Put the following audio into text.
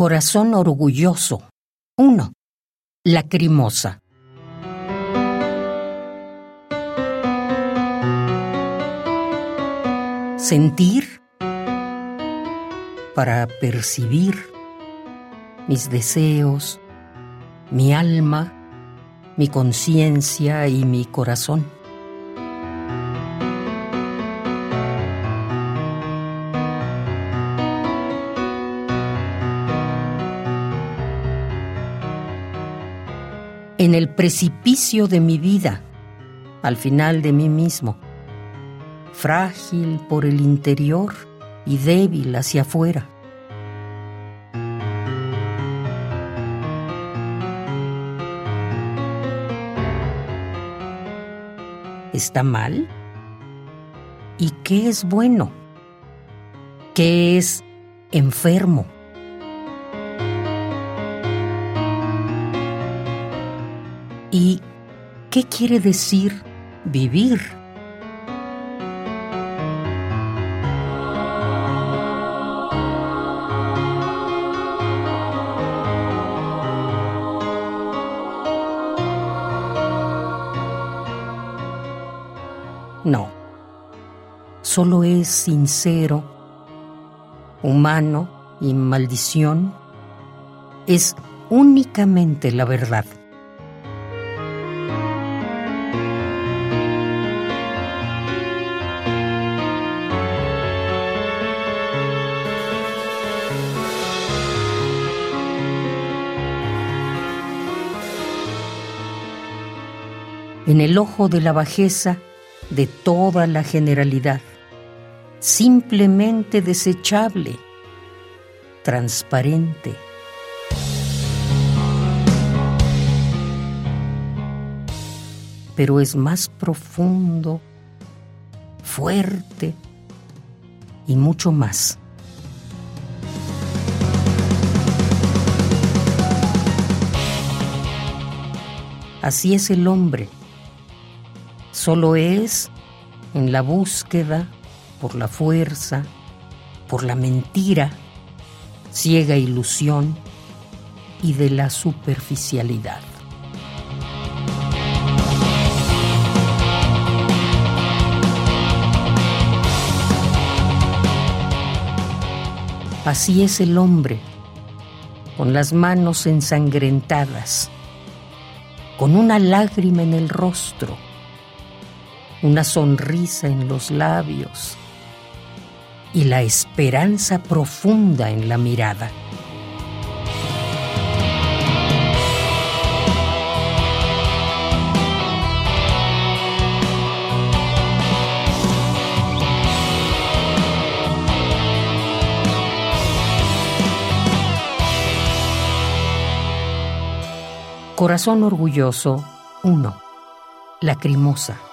Corazón orgulloso. 1. Lacrimosa. Sentir para percibir mis deseos, mi alma, mi conciencia y mi corazón. En el precipicio de mi vida, al final de mí mismo, frágil por el interior y débil hacia afuera. ¿Está mal? ¿Y qué es bueno? ¿Qué es enfermo? ¿Y qué quiere decir vivir? No, solo es sincero, humano y maldición, es únicamente la verdad. En el ojo de la bajeza de toda la generalidad, simplemente desechable, transparente. Pero es más profundo, fuerte y mucho más. Así es el hombre solo es en la búsqueda por la fuerza, por la mentira, ciega ilusión y de la superficialidad. Así es el hombre, con las manos ensangrentadas, con una lágrima en el rostro, una sonrisa en los labios y la esperanza profunda en la mirada. Corazón orgulloso 1. Lacrimosa